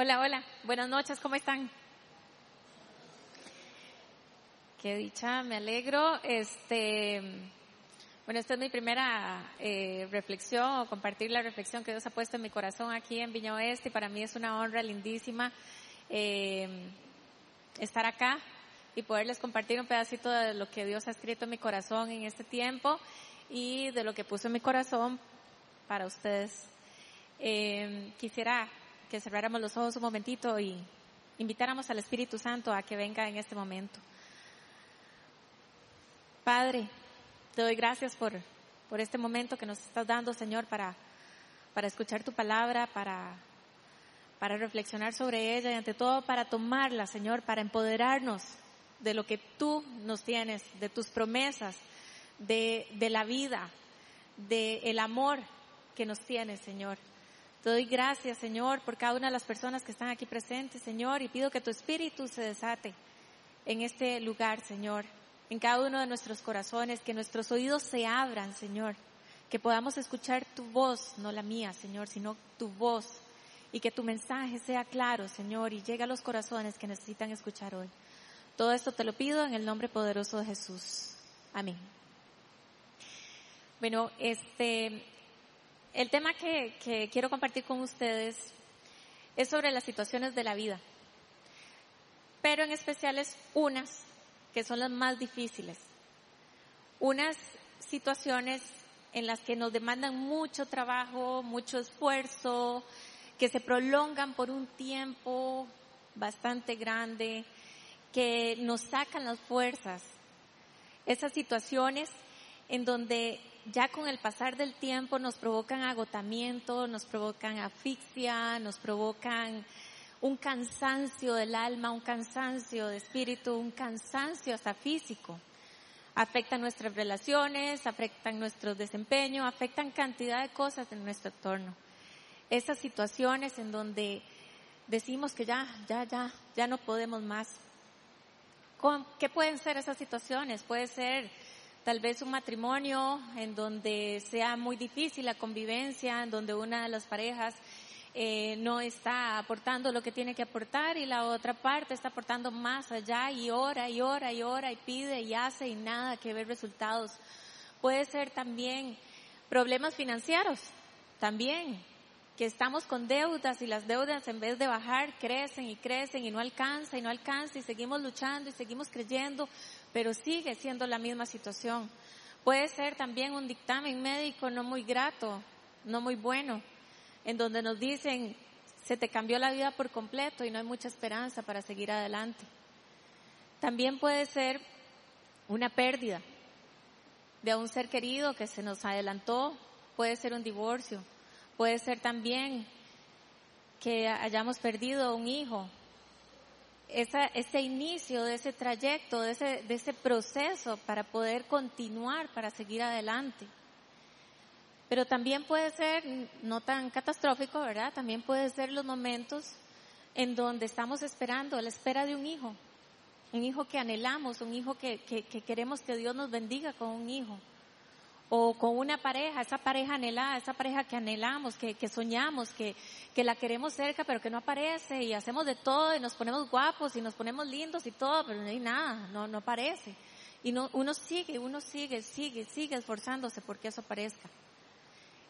Hola, hola. Buenas noches, ¿cómo están? Qué dicha, me alegro. Este, bueno, esta es mi primera eh, reflexión o compartir la reflexión que Dios ha puesto en mi corazón aquí en Viña Oeste y para mí es una honra lindísima eh, estar acá y poderles compartir un pedacito de lo que Dios ha escrito en mi corazón en este tiempo y de lo que puso en mi corazón para ustedes. Eh, quisiera que cerráramos los ojos un momentito y invitáramos al Espíritu Santo a que venga en este momento. Padre, te doy gracias por, por este momento que nos estás dando, Señor, para, para escuchar tu palabra, para, para reflexionar sobre ella y ante todo para tomarla, Señor, para empoderarnos de lo que tú nos tienes, de tus promesas, de, de la vida, de el amor que nos tienes, Señor. Te doy gracias, Señor, por cada una de las personas que están aquí presentes, Señor, y pido que tu espíritu se desate en este lugar, Señor, en cada uno de nuestros corazones, que nuestros oídos se abran, Señor, que podamos escuchar tu voz, no la mía, Señor, sino tu voz, y que tu mensaje sea claro, Señor, y llegue a los corazones que necesitan escuchar hoy. Todo esto te lo pido en el nombre poderoso de Jesús. Amén. Bueno, este, el tema que, quiero compartir con ustedes es sobre las situaciones de la vida, pero en especial es unas que son las más difíciles, unas situaciones en las que nos demandan mucho trabajo, mucho esfuerzo, que se prolongan por un tiempo bastante grande, que nos sacan las fuerzas. Esas situaciones en donde ya con el pasar del tiempo nos provocan agotamiento, nos provocan asfixia, nos provocan un cansancio del alma, un cansancio de espíritu, un cansancio hasta físico. Afectan nuestras relaciones, afectan nuestro desempeño, afectan cantidad de cosas en nuestro entorno. Esas situaciones en donde decimos que ya, ya, ya, ya no podemos más. ¿Qué pueden ser esas situaciones? Puede ser tal vez un matrimonio en donde sea muy difícil la convivencia, en donde una de las parejas eh, no está aportando lo que tiene que aportar y la otra parte está aportando más allá y ora y ora y ora y pide y hace y nada que ver resultados. Puede ser también problemas financieros, también, que estamos con deudas y las deudas en vez de bajar crecen y crecen y no alcanza y no alcanza y seguimos luchando y seguimos creyendo, pero sigue siendo la misma situación. Puede ser también un dictamen médico no muy grato, no muy bueno, en donde nos dicen, se te cambió la vida por completo y no hay mucha esperanza para seguir adelante. También puede ser una pérdida de un ser querido que se nos adelantó, puede ser un divorcio, puede ser también que hayamos perdido un hijo. Esa, ese inicio de ese trayecto, de ese, de ese proceso para poder continuar, para seguir adelante. Pero también puede ser, no tan catastrófico, ¿verdad? También puede ser los momentos en donde estamos esperando, la espera de un hijo. Un hijo que anhelamos, un hijo que, que, queremos que Dios nos bendiga con un hijo. O con una pareja, esa pareja anhelada, esa pareja que anhelamos, que, que soñamos, que, que la queremos cerca, pero que no aparece y hacemos de todo y nos ponemos guapos y nos ponemos lindos y todo, pero no hay nada, no, no aparece. Y no, uno sigue, uno sigue, sigue, sigue esforzándose porque eso aparezca.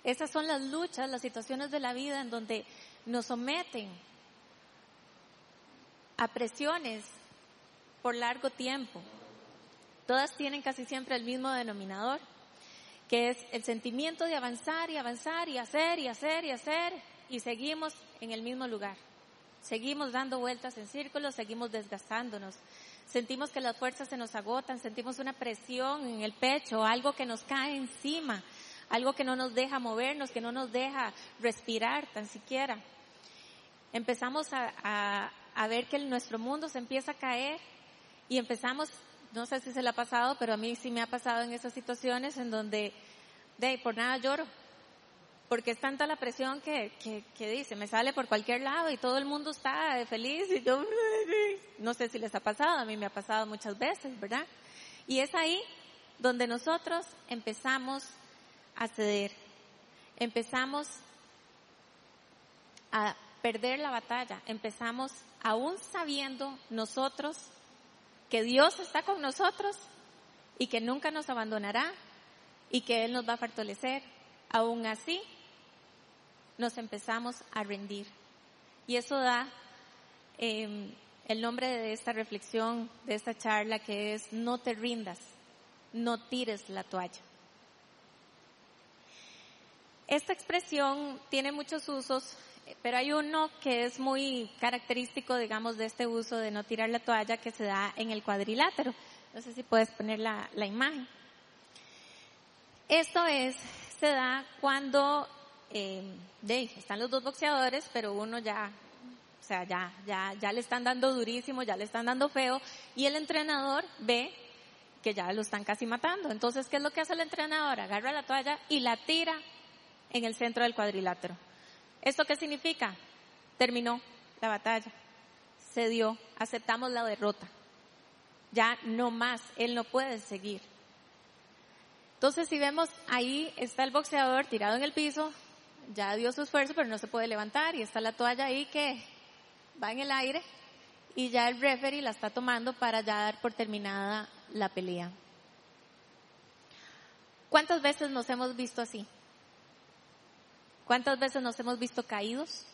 Esas son las luchas, las situaciones de la vida en donde nos someten a presiones por largo tiempo. Todas tienen casi siempre el mismo denominador, que es el sentimiento de avanzar y avanzar y hacer y hacer y hacer y seguimos en el mismo lugar. Seguimos dando vueltas en círculos, seguimos desgastándonos. Sentimos que las fuerzas se nos agotan, sentimos una presión en el pecho, algo que nos cae encima, algo que no nos deja movernos, que no nos deja respirar tan siquiera. Empezamos a, ver que nuestro mundo se empieza a caer y empezamos, no sé si se le ha pasado, pero a mí sí me ha pasado en esas situaciones en donde, de por nada lloro, porque es tanta la presión que, que, que, dice, me sale por cualquier lado y todo el mundo está feliz y yo, no sé si les ha pasado, a mí me ha pasado muchas veces, ¿verdad? Y es ahí donde nosotros empezamos a ceder. Empezamos a perder la batalla, empezamos aún sabiendo nosotros que Dios está con nosotros y que nunca nos abandonará y que Él nos va a fortalecer. Aún así, nos empezamos a rendir. Y eso da em, el nombre de esta reflexión, de esta charla, que es no te rindas, no tires la toalla. Esta expresión tiene muchos usos, pero hay uno que es muy característico, digamos, de este uso de no tirar la toalla que se da en el cuadrilátero. No sé si puedes poner la imagen. Esto es, se da cuando eh, están los dos boxeadores, pero uno ya, o sea, ya, ya, ya le están dando durísimo, ya le están dando feo, y el entrenador ve que ya lo están casi matando. Entonces, ¿qué es lo que hace el entrenador? Agarra la toalla y la tira en el centro del cuadrilátero. ¿Esto qué significa? Terminó la batalla, se dio, aceptamos la derrota. Ya no más, él no puede seguir. Entonces, si vemos, ahí está el boxeador tirado en el piso, ya dio su esfuerzo, pero no se puede levantar y está la toalla ahí que va en el aire y ya el referee la está tomando para ya dar por terminada la pelea. ¿Cuántas veces nos hemos visto así? ¿Cuántas veces nos hemos visto caídos?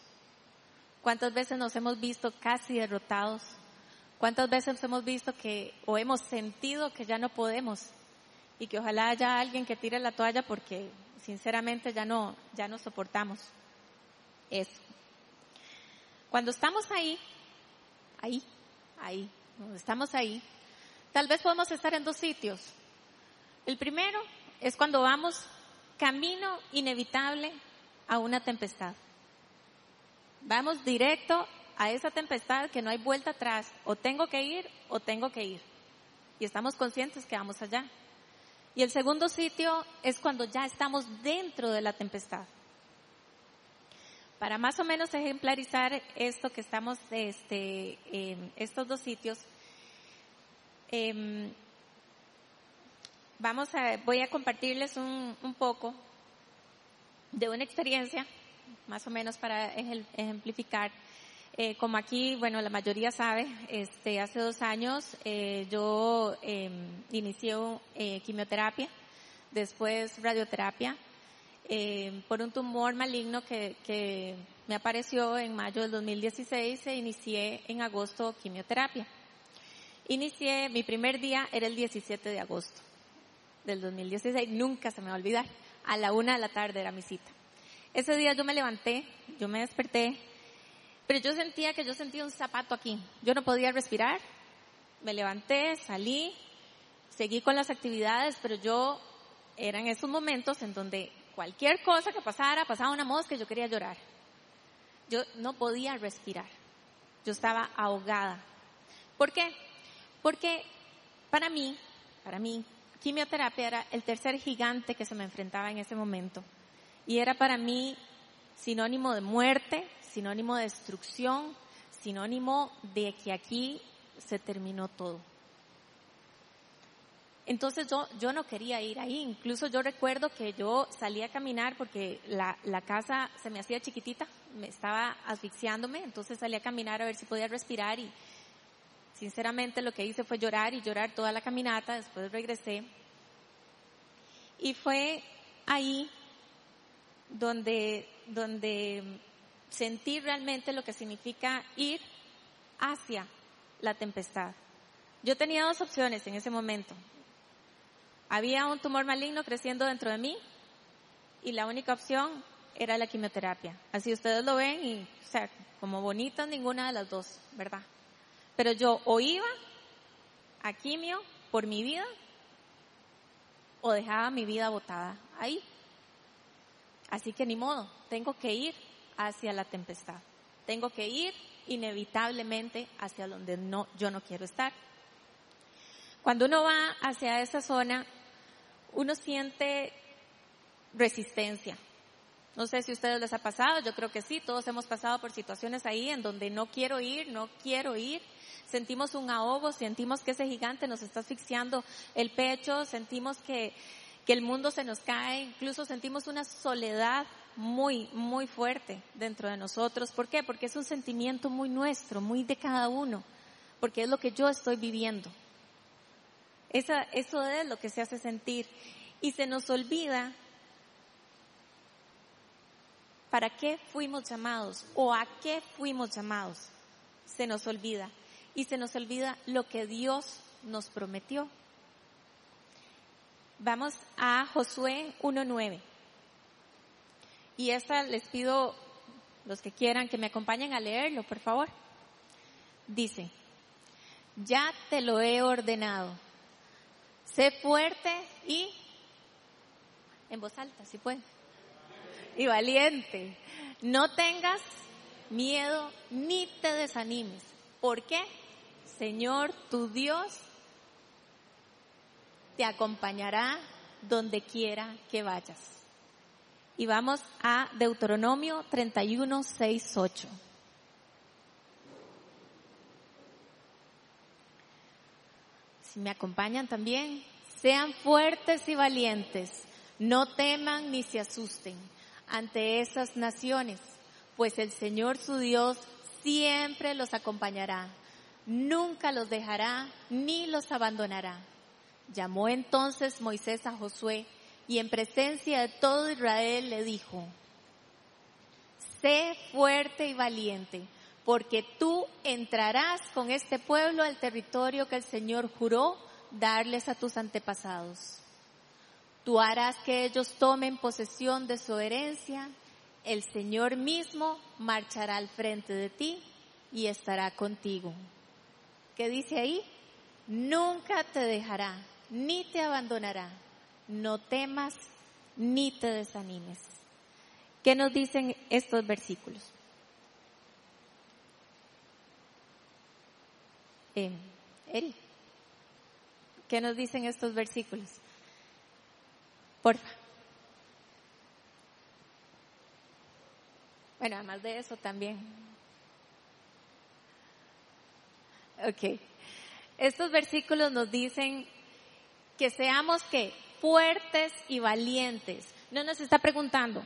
¿Cuántas veces nos hemos visto casi derrotados? ¿Cuántas veces hemos visto que o hemos sentido que ya no podemos y que ojalá haya alguien que tire la toalla porque sinceramente ya no, ya no soportamos eso. Cuando estamos ahí, ahí, ahí, estamos ahí, tal vez podemos estar en dos sitios. El primero es cuando vamos camino inevitable a una tempestad. Vamos directo a esa tempestad que no hay vuelta atrás. O tengo que ir o tengo que ir. Y estamos conscientes que vamos allá. Y el segundo sitio es cuando ya estamos dentro de la tempestad. Para más o menos ejemplarizar esto que estamos, este, estos dos sitios, em, vamos a, voy a compartirles un, un poco de una experiencia, más o menos para ejemplificar. Eh, como aquí, bueno, la mayoría sabe, este, hace dos años eh, yo eh, inicié quimioterapia, después radioterapia, em, por un tumor maligno que, que me apareció en mayo del 2016 e inicié en agosto quimioterapia. Inicié, mi primer día era el 17 de agosto del 2016, nunca se me va a olvidar, a la una de la tarde era mi cita. Ese día yo me levanté, yo me desperté, pero yo sentía que yo sentía un zapato aquí. Yo no podía respirar. Me levanté, salí, seguí con las actividades, pero yo era en esos momentos en donde cualquier cosa que pasara, pasaba una mosca yo quería llorar. Yo no podía respirar. Yo estaba ahogada. ¿Por qué? Porque para mí, para mí, quimioterapia era el tercer gigante que se me enfrentaba en ese momento. Y era para mí sinónimo de muerte, sinónimo de destrucción, sinónimo de que aquí se terminó todo. Entonces yo, yo no quería ir ahí, incluso yo recuerdo que yo salí a caminar porque la, la casa se me hacía chiquitita, me estaba asfixiándome, entonces salí a caminar a ver si podía respirar y sinceramente lo que hice fue llorar y llorar toda la caminata, después regresé. Y fue ahí donde, donde sentir realmente lo que significa ir hacia la tempestad. Yo tenía dos opciones en ese momento. Había un tumor maligno creciendo dentro de mí y la única opción era la quimioterapia. Así ustedes lo ven y, o como bonitas ninguna de las dos, ¿verdad? Pero yo o iba a quimio por mi vida o dejaba mi vida botada ahí. Así que ni modo, tengo que ir hacia la tempestad. Tengo que ir inevitablemente hacia donde no, yo no quiero estar. Cuando uno va hacia esa zona, uno siente resistencia. No sé si a ustedes les ha pasado, yo creo que sí, todos hemos pasado por situaciones ahí en donde no quiero ir, no quiero ir. Sentimos un ahogo, sentimos que ese gigante nos está asfixiando el pecho, sentimos que, que el mundo se nos cae, incluso sentimos una soledad muy, muy fuerte dentro de nosotros. ¿Por qué? Porque es un sentimiento muy nuestro, muy de cada uno, porque es lo que yo estoy viviendo. Esa, eso es lo que se hace sentir. Y se nos olvida para qué fuimos llamados o a qué fuimos llamados. Se nos olvida. Y se nos olvida lo que Dios nos prometió. Vamos a Josué 1.9. Y esta les pido, los que quieran, que me acompañen a leerlo, por favor. Dice, ya te lo he ordenado. Sé fuerte y, en voz alta, si puede, y valiente. No tengas miedo ni te desanimes. ¿Por qué? Señor, tu Dios te acompañará donde quiera que vayas. Y vamos a Deuteronomio 31, 6, 8. Si me acompañan también, sean fuertes y valientes, no teman ni se asusten ante esas naciones, pues el Señor su Dios siempre los acompañará, nunca los dejará ni los abandonará Llamó entonces Moisés a Josué y en presencia de todo Israel le dijo, sé fuerte y valiente, porque tú entrarás con este pueblo al territorio que el Señor juró darles a tus antepasados. Tú harás que ellos tomen posesión de su herencia, el Señor mismo marchará al frente de ti y estará contigo. ¿Qué dice ahí? Nunca te dejará ni te abandonará. No temas ni te desanimes. ¿Qué nos dicen estos versículos? Eh, Eri, ¿qué nos dicen estos versículos? Porfa. Bueno, además de eso también. Ok. Estos versículos nos dicen que seamos que fuertes y valientes. No nos está preguntando,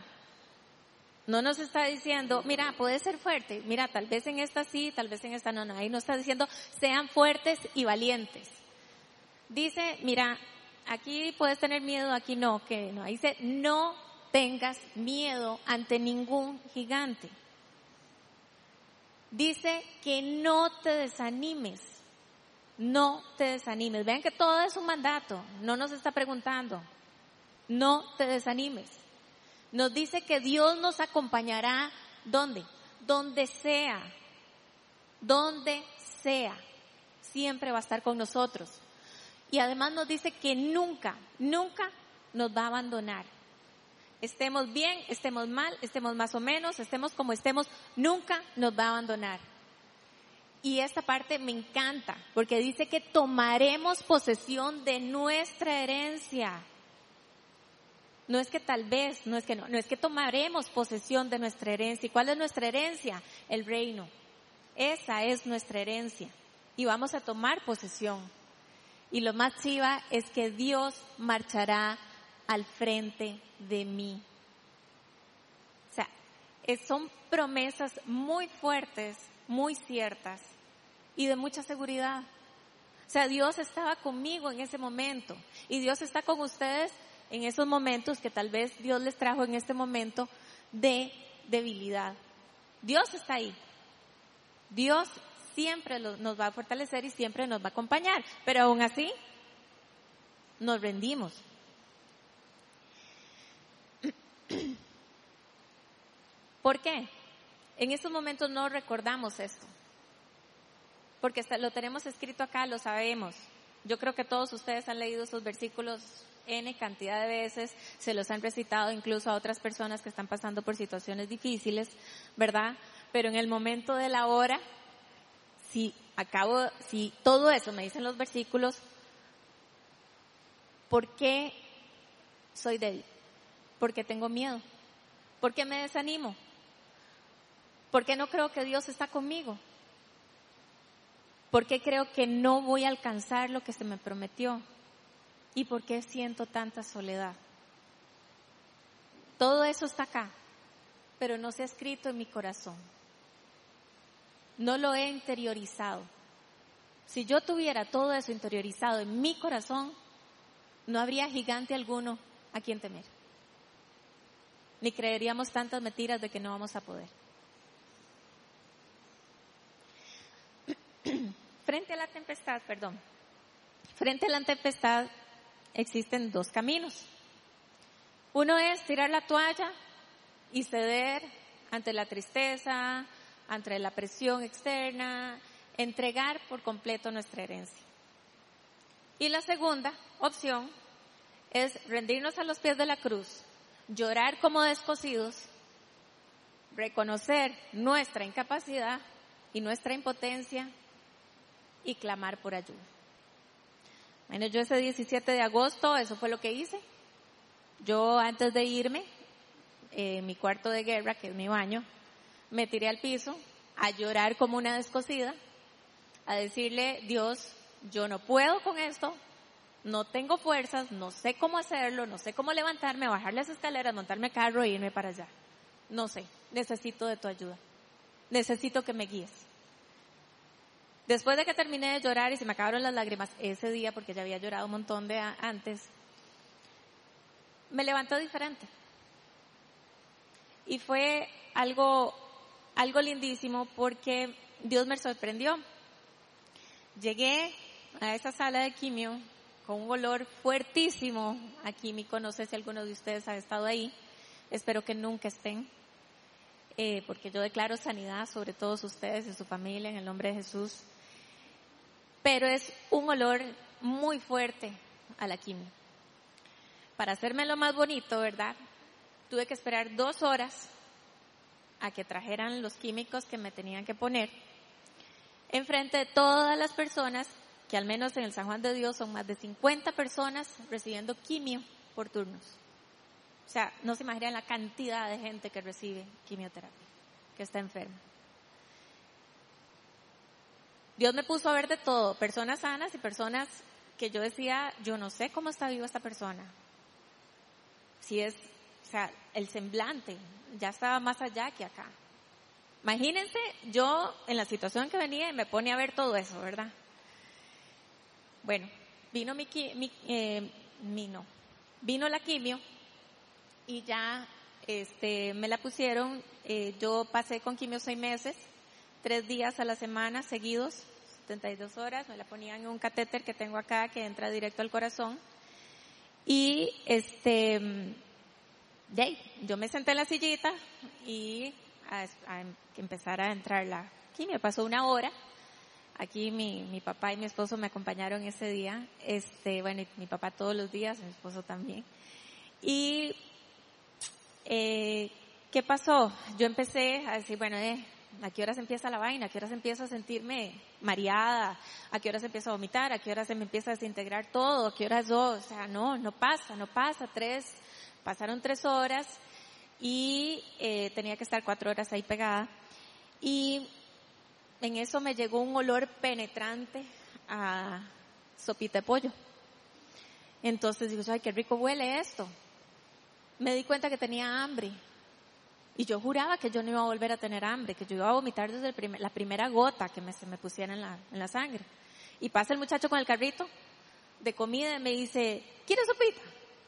no nos está diciendo, mira, puede ser fuerte, mira, tal vez en esta sí, tal vez en esta no, no. Ahí nos está diciendo, sean fuertes y valientes. Dice, mira, aquí puedes tener miedo, aquí no, que no. Ahí dice, no tengas miedo ante ningún gigante. Dice que no te desanimes no te desanimes. Vean que todo es un mandato, no nos está preguntando. No te desanimes. Nos dice que Dios nos acompañará ¿dónde? Donde sea. Donde sea. Siempre va a estar con nosotros. Y además nos dice que nunca, nunca nos va a abandonar. Estemos bien, estemos mal, estemos más o menos, estemos como estemos, nunca nos va a abandonar. Y esta parte me encanta, porque dice que tomaremos posesión de nuestra herencia. No es que tal vez, no es que no, no es que tomaremos posesión de nuestra herencia. ¿Y cuál es nuestra herencia? El reino. Esa es nuestra herencia. Y vamos a tomar posesión. Y lo más chiva es que Dios marchará al frente de mí. O sea, son promesas muy fuertes muy ciertas y de mucha seguridad. O sea, Dios estaba conmigo en ese momento y Dios está con ustedes en esos momentos que tal vez Dios les trajo en este momento de debilidad. Dios está ahí. Dios siempre nos va a fortalecer y siempre nos va a acompañar, pero aún así nos rendimos. ¿Por qué? En estos momentos no recordamos esto, porque lo tenemos escrito acá, lo sabemos. Yo creo que todos ustedes han leído esos versículos N cantidad de veces, se los han recitado incluso a otras personas que están pasando por situaciones difíciles, ¿verdad? Pero en el momento de la hora, si acabo, si todo eso me dicen los versículos, ¿por qué soy débil? ¿Por qué tengo miedo? ¿Por qué me desanimo? ¿Por qué no creo que Dios está conmigo? ¿Por qué creo que no voy a alcanzar lo que se me prometió? ¿Y por qué siento tanta soledad? Todo eso está acá. pero no se ha escrito en mi corazón. No lo he interiorizado. Si yo tuviera todo eso interiorizado en mi corazón, no habría gigante alguno a quien temer. Ni creeríamos tantas mentiras de que no vamos a poder. Frente a la tempestad, perdón. Frente a la tempestad existen dos caminos. Uno es tirar la toalla y ceder ante la tristeza, ante la presión externa, entregar por completo nuestra herencia. Y la segunda opción es rendirnos a los pies de la cruz, llorar como descosidos, reconocer nuestra incapacidad y nuestra impotencia y clamar por ayuda. Bueno, yo ese 17 de agosto, eso fue lo que hice. Yo antes de irme, en mi cuarto de guerra, que es mi baño, me tiré al piso a llorar como una descosida, a decirle, Dios, yo no puedo con esto, no tengo fuerzas, no sé cómo hacerlo, no sé cómo levantarme, bajar las escaleras, montarme carro e irme para allá. No sé, necesito de tu ayuda. Necesito que me guíes. Después de que terminé de llorar y se me acabaron las lágrimas ese día, porque ya había llorado un montón de antes, me levantó diferente. Y fue algo, algo lindísimo porque Dios me sorprendió. Llegué a esa sala de quimio con un olor fuertísimo a químico. No sé si alguno de ustedes ha estado ahí. Espero que nunca estén. Eh, porque yo declaro sanidad sobre todos ustedes y su familia en el nombre de Jesús pero es un olor muy fuerte a la quimio. Para hacerme lo más bonito, ¿verdad? Tuve que esperar dos horas a que trajeran los químicos que me tenían que poner enfrente de todas las personas, que al menos en el San Juan de Dios son más de 50 personas recibiendo quimio por turnos. O sea, no se imaginan la cantidad de gente que recibe quimioterapia, que está enferma. Dios me puso a ver de todo, personas sanas y personas que yo decía, yo no sé cómo está viva esta persona. Si es, o sea, el semblante ya estaba más allá que acá. Imagínense yo en la situación que venía y me pone a ver todo eso, ¿verdad? Bueno, vino mi, mi, eh, no, vino la quimio y ya este, me la pusieron, eh, yo pasé con quimio seis meses, tres días a la semana seguidos, 72 horas, me la ponían en un catéter que tengo acá que entra directo al corazón. Y este, de yo me senté en la sillita y a, a empezar a entrar la quimio. Pasó una hora. Aquí mi, mi papá y mi esposo me acompañaron ese día. Este, bueno, mi papá todos los días, mi esposo también. Y, eh, ¿qué pasó? Yo empecé a decir, bueno, eh, ¿A qué horas empieza la vaina? ¿A qué horas empiezo a sentirme mareada? ¿A qué horas empiezo a vomitar? ¿A qué horas se me empieza a desintegrar todo? ¿A qué horas yo? O sea, no, no pasa, no pasa. Tres, pasaron tres horas y eh, tenía que estar cuatro horas ahí pegada. Y en eso me llegó un olor penetrante a sopita de pollo. Entonces digo, ay, qué rico huele esto. Me di cuenta que tenía hambre y yo juraba que yo no iba a volver a tener hambre, que yo iba a vomitar desde la primera gota que me, se me pusiera en la, en la sangre. Y pasa el muchacho con el carrito de comida y me dice, ¿quieres sopita?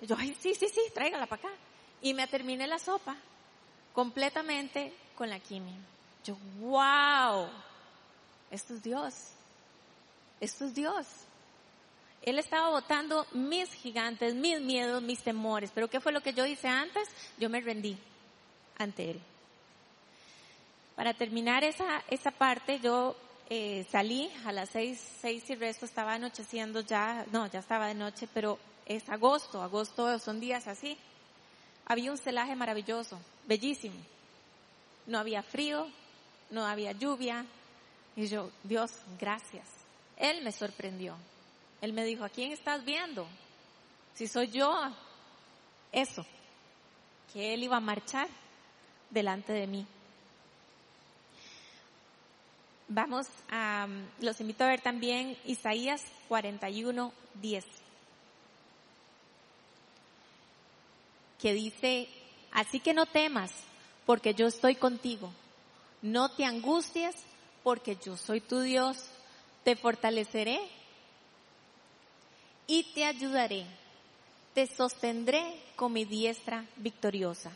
Yo, ay, sí, sí, sí, tráigala para acá. Y me terminé la sopa completamente con la quimio. Yo, wow, esto es Dios. Esto es Dios. Él estaba botando mis gigantes, mis miedos, mis temores. Pero ¿qué fue lo que yo hice antes? Yo me rendí ante Él. Para terminar esa, esa parte, yo eh, salí a las seis, seis y resto, estaba anocheciendo ya, no, ya estaba de noche, pero es agosto, agosto son días así. Había un celaje maravilloso, bellísimo. No había frío, no había lluvia. Y yo, Dios, gracias. Él me sorprendió. Él me dijo, ¿a quién estás viendo? Si soy yo, eso, que Él iba a marchar delante de mí. Vamos a, los invito a ver también Isaías 41, 10, que dice, así que no temas, porque yo estoy contigo. No te angusties, porque yo soy tu Dios. Te fortaleceré y te ayudaré. Te sostendré con mi diestra victoriosa.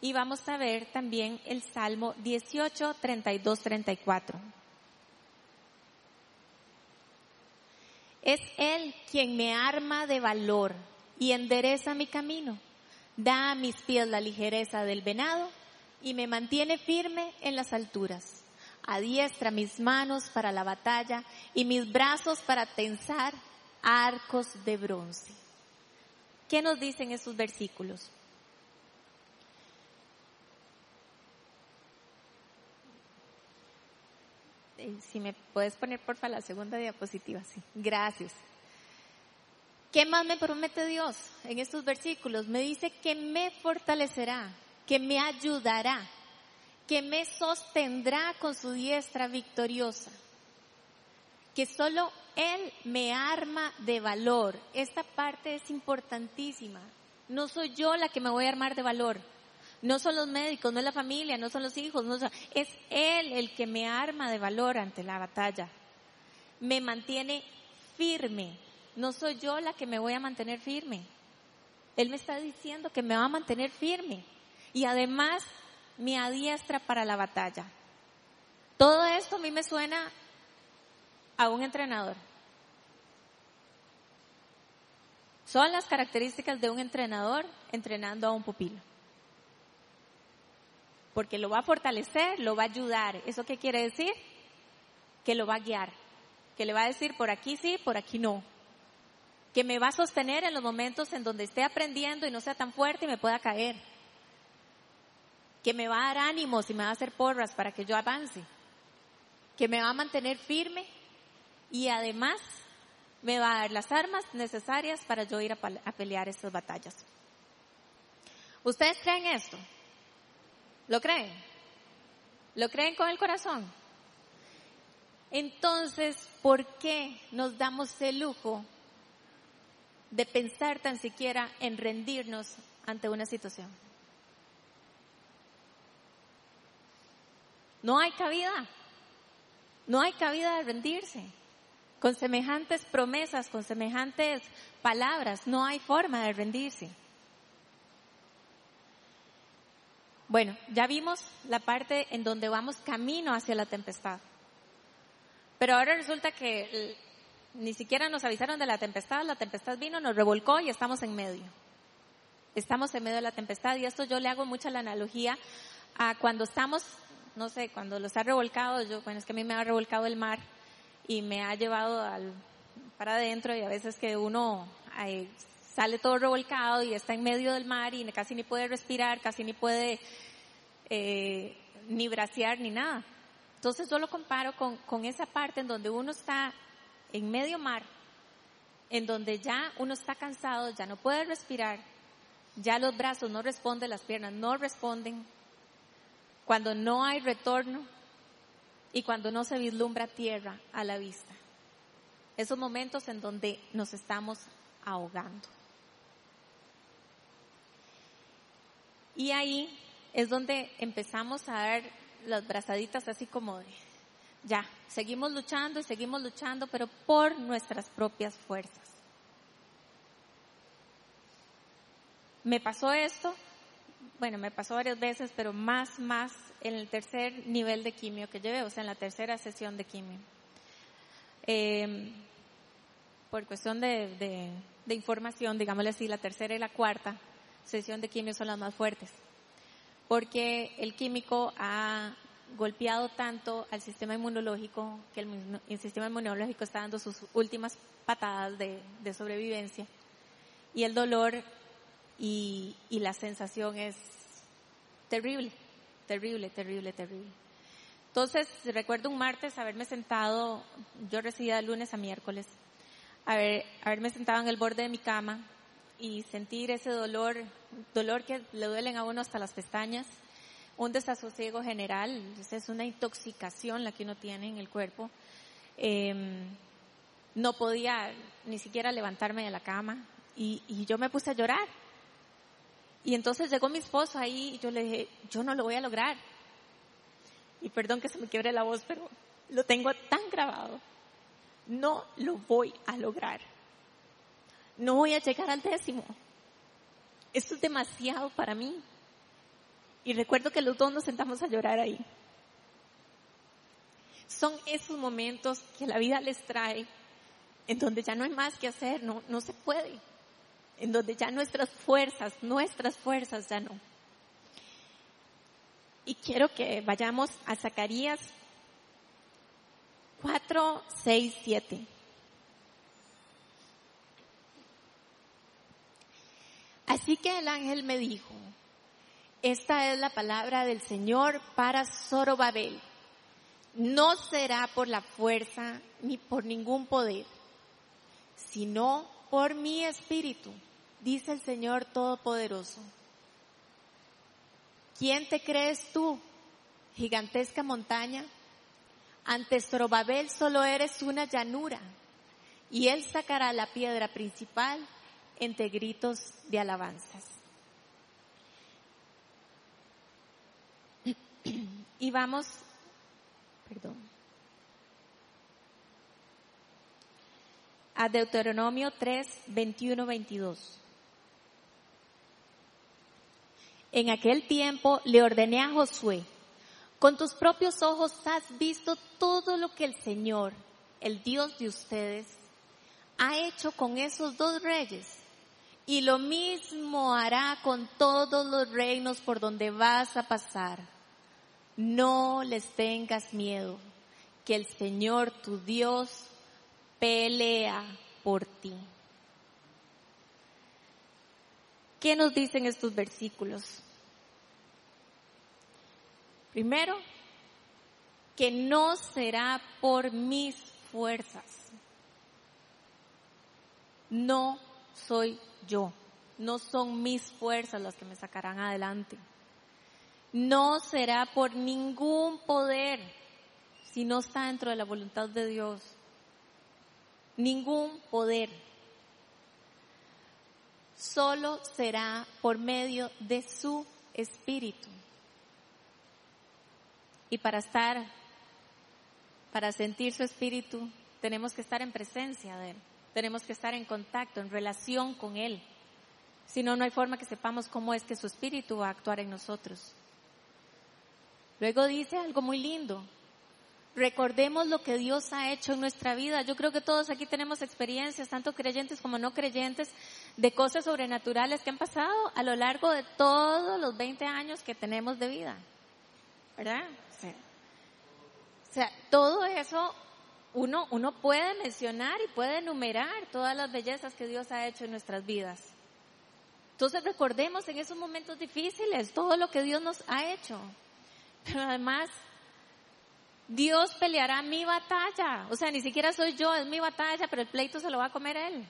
Y vamos a ver también el Salmo 18, 32, 34. Es Él quien me arma de valor y endereza mi camino. Da a mis pies la ligereza del venado y me mantiene firme en las alturas. Adiestra mis manos para la batalla y mis brazos para tensar arcos de bronce. ¿Qué nos dicen esos versículos? Si me puedes poner porfa la segunda diapositiva, sí. Gracias. ¿Qué más me promete Dios en estos versículos? Me dice que me fortalecerá, que me ayudará, que me sostendrá con su diestra victoriosa, que solo Él me arma de valor. Esta parte es importantísima. No soy yo la que me voy a armar de valor. No son los médicos, no es la familia, no son los hijos, no es Él el que me arma de valor ante la batalla. Me mantiene firme. No soy yo la que me voy a mantener firme. Él me está diciendo que me va a mantener firme. Y además me adiestra para la batalla. Todo esto a mí me suena a un entrenador. Son las características de un entrenador entrenando a un pupilo porque lo va a fortalecer, lo va a ayudar. ¿Eso qué quiere decir? Que lo va a guiar, que le va a decir por aquí sí, por aquí no. Que me va a sostener en los momentos en donde esté aprendiendo y no sea tan fuerte y me pueda caer. Que me va a dar ánimos y me va a hacer porras para que yo avance. Que me va a mantener firme y además me va a dar las armas necesarias para yo ir a, pelear estas batallas. ¿Ustedes creen esto? ¿Lo creen? ¿Lo creen con el corazón? Entonces, ¿por qué nos damos el lujo de pensar tan siquiera en rendirnos ante una situación? No hay cabida. No hay cabida de rendirse. Con semejantes promesas, con semejantes palabras, no hay forma de rendirse. Bueno, ya vimos la parte en donde vamos camino hacia la tempestad. Pero ahora resulta que ni siquiera nos avisaron de la tempestad, la tempestad vino, nos revolcó y estamos en medio. Estamos en medio de la tempestad y esto yo le hago mucha la analogía a cuando estamos, no sé, cuando los ha revolcado, yo, bueno, es que a mí me ha revolcado el mar y me ha llevado al, para adentro y a veces que uno sale todo revolcado y está en medio del mar y casi ni puede respirar, casi ni puede eh, ni bracear ni nada. Entonces yo lo comparo con, con esa parte en donde uno está en medio mar, en donde ya uno está cansado, ya no puede respirar, ya los brazos no responden, las piernas no responden, cuando no hay retorno y cuando no se vislumbra tierra a la vista. Esos momentos en donde nos estamos ahogando. Y ahí es donde empezamos a dar las brazaditas así como de, ya, seguimos luchando y seguimos luchando, pero por nuestras propias fuerzas. Me pasó esto, bueno, me pasó varias veces, pero más, más en el tercer nivel de quimio que llevé, o sea, en la tercera sesión de quimio. Em, por cuestión de, de información, digámosle así, la tercera y la cuarta, sesión de quimio son las más fuertes, porque el químico ha golpeado tanto al sistema inmunológico que el, sistema inmunológico está dando sus últimas patadas de, sobrevivencia y el dolor y, y la sensación es terrible, terrible, terrible, terrible. Entonces, recuerdo un martes haberme sentado, yo residía de lunes a miércoles, haber, haberme sentado en el borde de mi cama y sentir ese dolor, dolor que le duelen a uno hasta las pestañas, un desasosiego general, es una intoxicación la que uno tiene en el cuerpo. Em, no podía ni siquiera levantarme de la cama y, y yo me puse a llorar. Y entonces llegó mi esposo ahí y yo le dije, yo no lo voy a lograr. Y perdón que se me quiebre la voz, pero lo tengo tan grabado. No lo voy a lograr. No voy a llegar al décimo. Esto es demasiado para mí. Y recuerdo que los dos nos sentamos a llorar ahí. Son esos momentos que la vida les trae en donde ya no hay más que hacer, no, no se puede. En donde ya nuestras fuerzas, nuestras fuerzas ya no. Y quiero que vayamos a Zacarías 4, 6, 7. Así que el ángel me dijo, esta es la palabra del Señor para Zorobabel. No será por la fuerza ni por ningún poder, sino por mi espíritu, dice el Señor Todopoderoso. ¿Quién te crees tú, gigantesca montaña? Ante Zorobabel solo eres una llanura, y él sacará la piedra principal entre gritos de alabanzas. Y vamos, perdón, a Deuteronomio 3, 21, 22. En aquel tiempo le ordené a Josué, con tus propios ojos has visto todo lo que el Señor, el Dios de ustedes, ha hecho con esos dos reyes. Y lo mismo hará con todos los reinos por donde vas a pasar. No les tengas miedo, que el Señor tu Dios pelea por ti. ¿Qué nos dicen estos versículos? Primero, que no será por mis fuerzas. No soy yo. No son mis fuerzas las que me sacarán adelante. No será por ningún poder si no está dentro de la voluntad de Dios. Ningún poder. Solo será por medio de su espíritu. Y para estar, para sentir su espíritu, tenemos que estar en presencia de Él. Tenemos que estar en contacto, en relación con Él. Si no, no hay forma que sepamos cómo es que su espíritu va a actuar en nosotros. Luego dice algo muy lindo. Recordemos lo que Dios ha hecho en nuestra vida. Yo creo que todos aquí tenemos experiencias, tanto creyentes como no creyentes, de cosas sobrenaturales que han pasado a lo largo de todos los 20 años que tenemos de vida. ¿Verdad? O sea, todo eso uno, uno puede mencionar y puede enumerar todas las bellezas que Dios ha hecho en nuestras vidas. Entonces recordemos en esos momentos difíciles todo lo que Dios nos ha hecho. Pero además, Dios peleará mi batalla. O sea, ni siquiera soy yo, es mi batalla, pero el pleito se lo va a comer Él.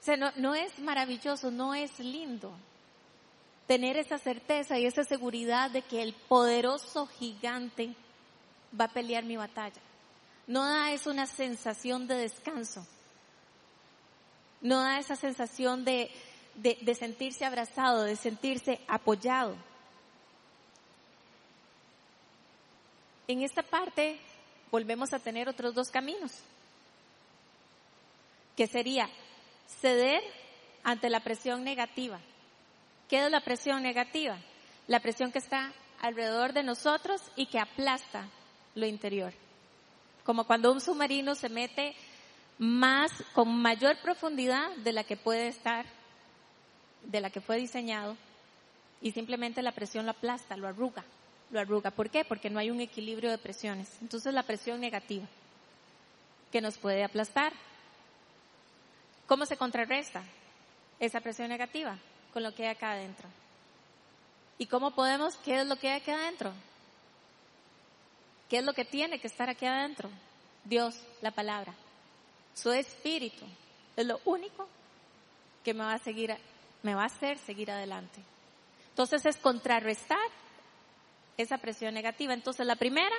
O sea, no, no es maravilloso, no es lindo tener esa certeza y esa seguridad de que el poderoso gigante va a pelear mi batalla. No da es una sensación de descanso. No da esa sensación de, de, sentirse abrazado, de sentirse apoyado. En esta parte volvemos a tener otros dos caminos, que sería ceder ante la presión negativa. ¿Qué es la presión negativa? La presión que está alrededor de nosotros y que aplasta lo interior. Como cuando un submarino se mete más, con mayor profundidad de la que puede estar, de la que fue diseñado, y simplemente la presión lo aplasta, lo arruga, lo arruga. ¿Por qué? Porque no hay un equilibrio de presiones. Entonces la presión negativa, que nos puede aplastar. ¿Cómo se contrarresta esa presión negativa? Con lo que hay acá adentro. ¿Y cómo podemos? ¿Qué es lo que hay acá adentro? ¿Qué es lo que tiene que estar aquí adentro? Dios, la palabra. Su espíritu es lo único que me va a seguir, me va a hacer seguir adelante. Entonces es contrarrestar esa presión negativa. Entonces la primera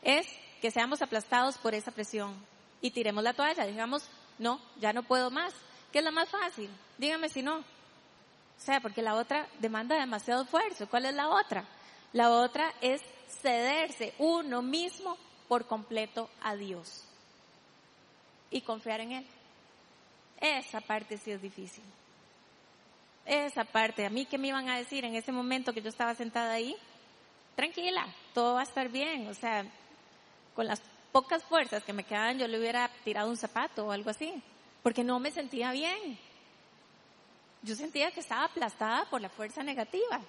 es que seamos aplastados por esa presión y tiremos la toalla. Digamos, no, ya no puedo más. ¿Qué es lo más fácil? Dígame si no. O sea, porque la otra demanda demasiado esfuerzo. ¿Cuál es la otra? La otra es cederse uno mismo por completo a Dios y confiar en Él. Esa parte sí es difícil. Esa parte, a mí que me iban a decir en ese momento que yo estaba sentada ahí, tranquila, todo va a estar bien, o sea, con las pocas fuerzas que me quedaban yo le hubiera tirado un zapato o algo así, porque no me sentía bien. Yo sentía que estaba aplastada por la fuerza negativa.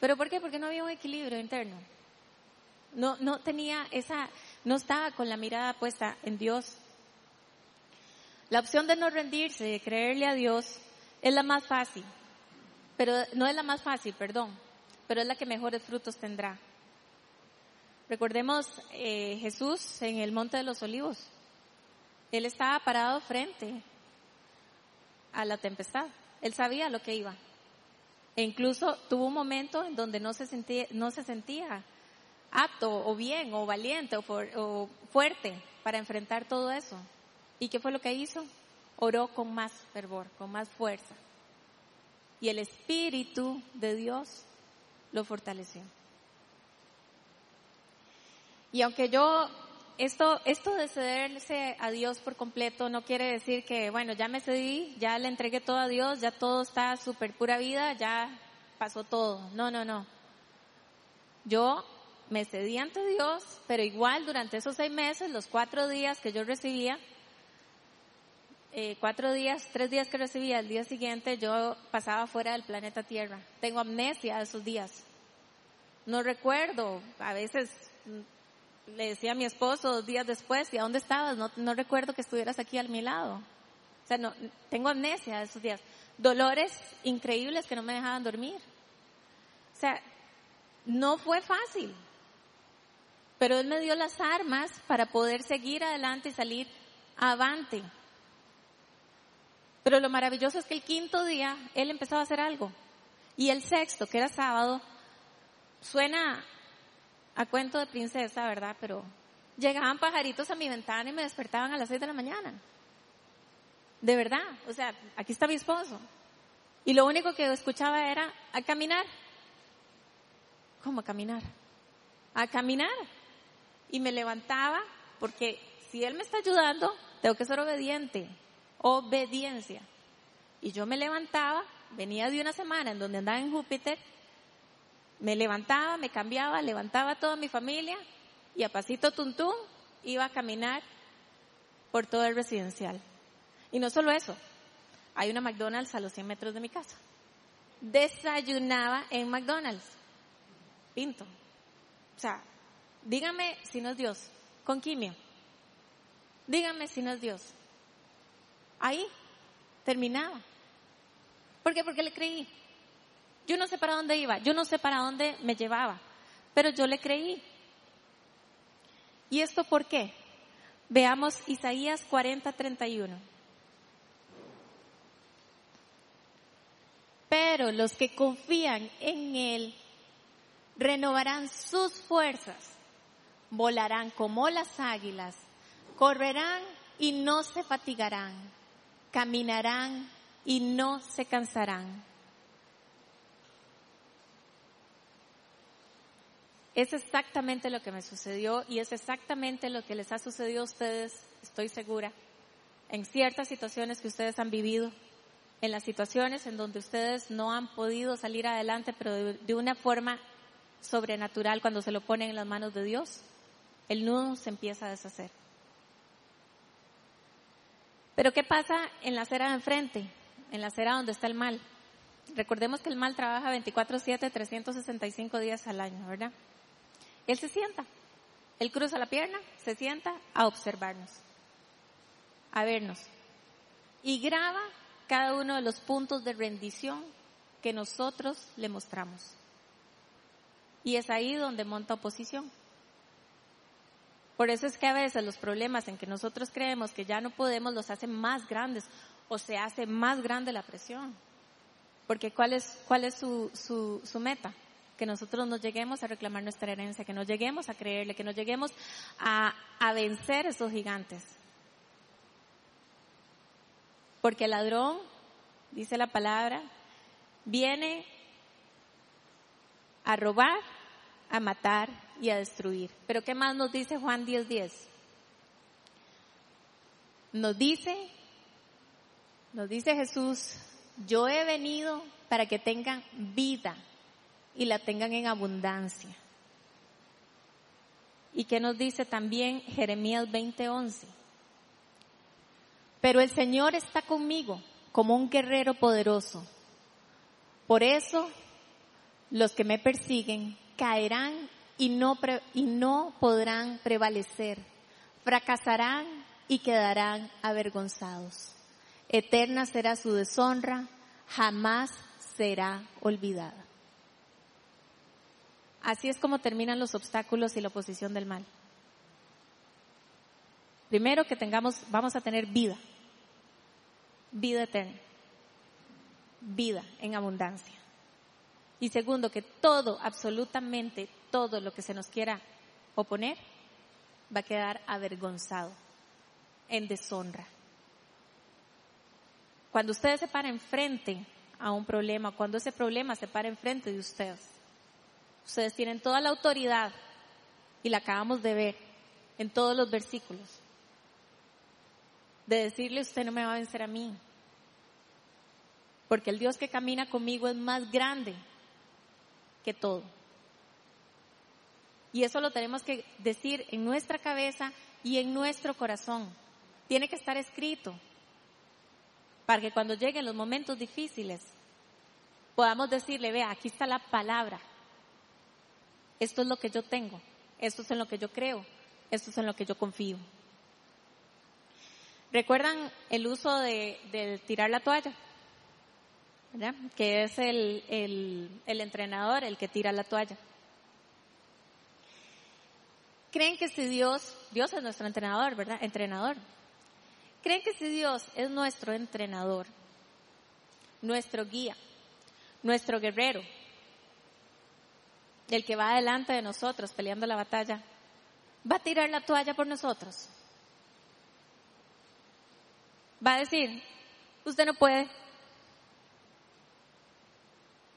¿Pero por qué? Porque no había un equilibrio interno. No, no tenía esa, no estaba con la mirada puesta en Dios. La opción de no rendirse, de creerle a Dios, es la más fácil. Pero no es la más fácil, perdón, pero es la que mejores frutos tendrá. Recordemos eh, Jesús en el Monte de los Olivos. Él estaba parado frente a la tempestad. Él sabía lo que iba. E incluso tuvo un momento en donde no se sentía, no se sentía apto o bien o valiente o, o fuerte para enfrentar todo eso. ¿Y qué fue lo que hizo? Oró con más fervor, con más fuerza. Y el Espíritu de Dios lo fortaleció. Y aunque yo esto, esto de cederse a Dios por completo no quiere decir que, bueno, ya me cedí, ya le entregué todo a Dios, ya todo está súper pura vida, ya pasó todo. No, no, no. Yo me cedí ante Dios, pero igual durante esos seis meses, los cuatro días que yo recibía, eh, cuatro días, tres días que recibía, el día siguiente yo pasaba fuera del planeta Tierra. Tengo amnesia de esos días. No recuerdo, a veces le decía a mi esposo dos días después, ¿y a dónde estabas? No, no recuerdo que estuvieras aquí a mi lado. O sea, no, tengo amnesia esos días. Dolores increíbles que no me dejaban dormir. O sea, no fue fácil. Pero Él me dio las armas para poder seguir adelante y salir avante. Pero lo maravilloso es que el quinto día Él empezó a hacer algo. Y el sexto, que era sábado, suena a cuento de princesa, ¿verdad? Pero llegaban pajaritos a mi ventana y me despertaban a las seis de la mañana. De verdad, o sea, aquí está mi esposo. Y lo único que escuchaba era a caminar. ¿Cómo a caminar? A caminar. Y me levantaba porque si él me está ayudando, tengo que ser obediente. Obediencia. Y yo me levantaba, venía de una semana en donde andaba en Júpiter me levantaba, me cambiaba, levantaba toda mi familia y a pasito tuntún iba a caminar por todo el residencial. Y no solo eso, hay una McDonald's a los 100 metros de mi casa. Desayunaba en McDonald's. Pinto. O sea, dígame si no es Dios. Con quimio. Dígame si no es Dios. Ahí terminaba. ¿Por qué? Porque le creí. Yo no sé para dónde iba, yo no sé para dónde me llevaba, pero yo le creí. ¿Y esto por qué? Veamos Isaías 40, 31. Pero los que confían en Él renovarán sus fuerzas, volarán como las águilas, correrán y no se fatigarán, caminarán y no se cansarán. Es exactamente lo que me sucedió y es exactamente lo que les ha sucedido a ustedes, estoy segura, en ciertas situaciones que ustedes han vivido, en las situaciones en donde ustedes no han podido salir adelante, pero de, una forma sobrenatural cuando se lo ponen en las manos de Dios, el nudo se empieza a deshacer. Pero ¿qué pasa en la acera de enfrente? En la acera donde está el mal. Recordemos que el mal trabaja 24/7, 365 días al año, ¿verdad? Él se sienta, él cruza la pierna, se sienta a observarnos, a vernos y graba cada uno de los puntos de rendición que nosotros le mostramos. Y es ahí donde monta oposición. Por eso es que a veces los problemas en que nosotros creemos que ya no podemos los hacen más grandes o se hace más grande la presión. Porque ¿cuál es, cuál es su, su, su meta? Que nosotros nos lleguemos a reclamar nuestra herencia, que nos lleguemos a creerle, que nos lleguemos a, a vencer esos gigantes. Porque el ladrón, dice la palabra, viene a robar, a matar y a destruir. Pero ¿qué más nos dice Juan 10:10? 10? Nos dice, nos dice Jesús, yo he venido para que tengan vida y la tengan en abundancia. ¿Y qué nos dice también Jeremías 20:11? Pero el Señor está conmigo como un guerrero poderoso. Por eso los que me persiguen caerán y no, y no podrán prevalecer, fracasarán y quedarán avergonzados. Eterna será su deshonra, jamás será olvidada. Así es como terminan los obstáculos y la oposición del mal. Primero que tengamos, vamos a tener vida, vida eterna, vida en abundancia. Y segundo, que todo, absolutamente todo lo que se nos quiera oponer, va a quedar avergonzado, en deshonra. Cuando ustedes se paren frente a un problema, cuando ese problema se para enfrente de ustedes, ustedes tienen toda la autoridad y la acabamos de ver en todos los versículos, de decirle usted no me va a vencer a mí, porque el Dios que camina conmigo es más grande que todo. Y eso lo tenemos que decir en nuestra cabeza y en nuestro corazón. Tiene que estar escrito para que cuando lleguen los momentos difíciles podamos decirle, vea, aquí está la palabra. Esto es lo que yo tengo, esto es en lo que yo creo, esto es en lo que yo confío. ¿Recuerdan el uso de, tirar la toalla? Que es el, el entrenador el que tira la toalla. ¿Creen que si Dios, Dios es nuestro entrenador, ¿verdad? Entrenador. ¿Creen que si Dios es nuestro entrenador, nuestro guía, nuestro guerrero, el que va adelante de nosotros peleando la batalla, va a tirar la toalla por nosotros? Va a decir, usted no puede.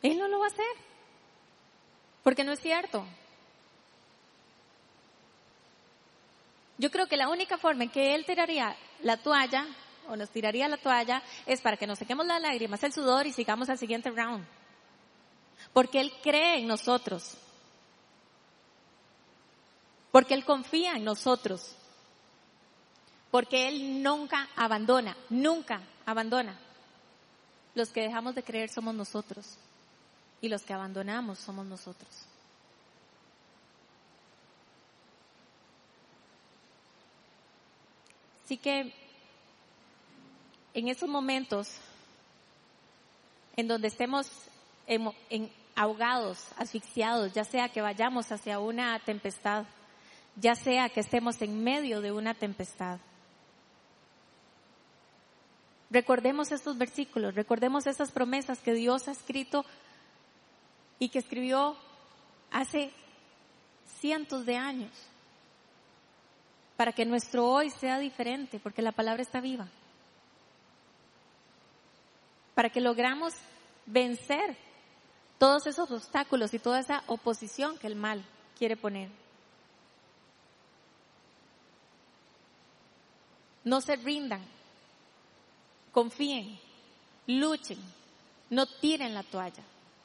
Él no lo va a hacer. Porque no es cierto. Yo creo que la única forma en que Él tiraría la toalla o nos tiraría la toalla es para que nos sequemos las lágrimas, el sudor y sigamos al siguiente round. Porque Él cree en nosotros. Porque Él confía en nosotros. Porque Él nunca abandona, nunca abandona. Los que dejamos de creer somos nosotros. Y los que abandonamos somos nosotros. Así que en esos momentos en donde estemos ahogados, asfixiados, ya sea que vayamos hacia una tempestad, ya sea que estemos en medio de una tempestad. Recordemos estos versículos, recordemos esas promesas que Dios ha escrito y que escribió hace cientos de años para que nuestro hoy sea diferente, porque la palabra está viva. Para que logramos vencer todos esos obstáculos y toda esa oposición que el mal quiere poner. No se rindan, confíen, luchen, no tiren la toalla.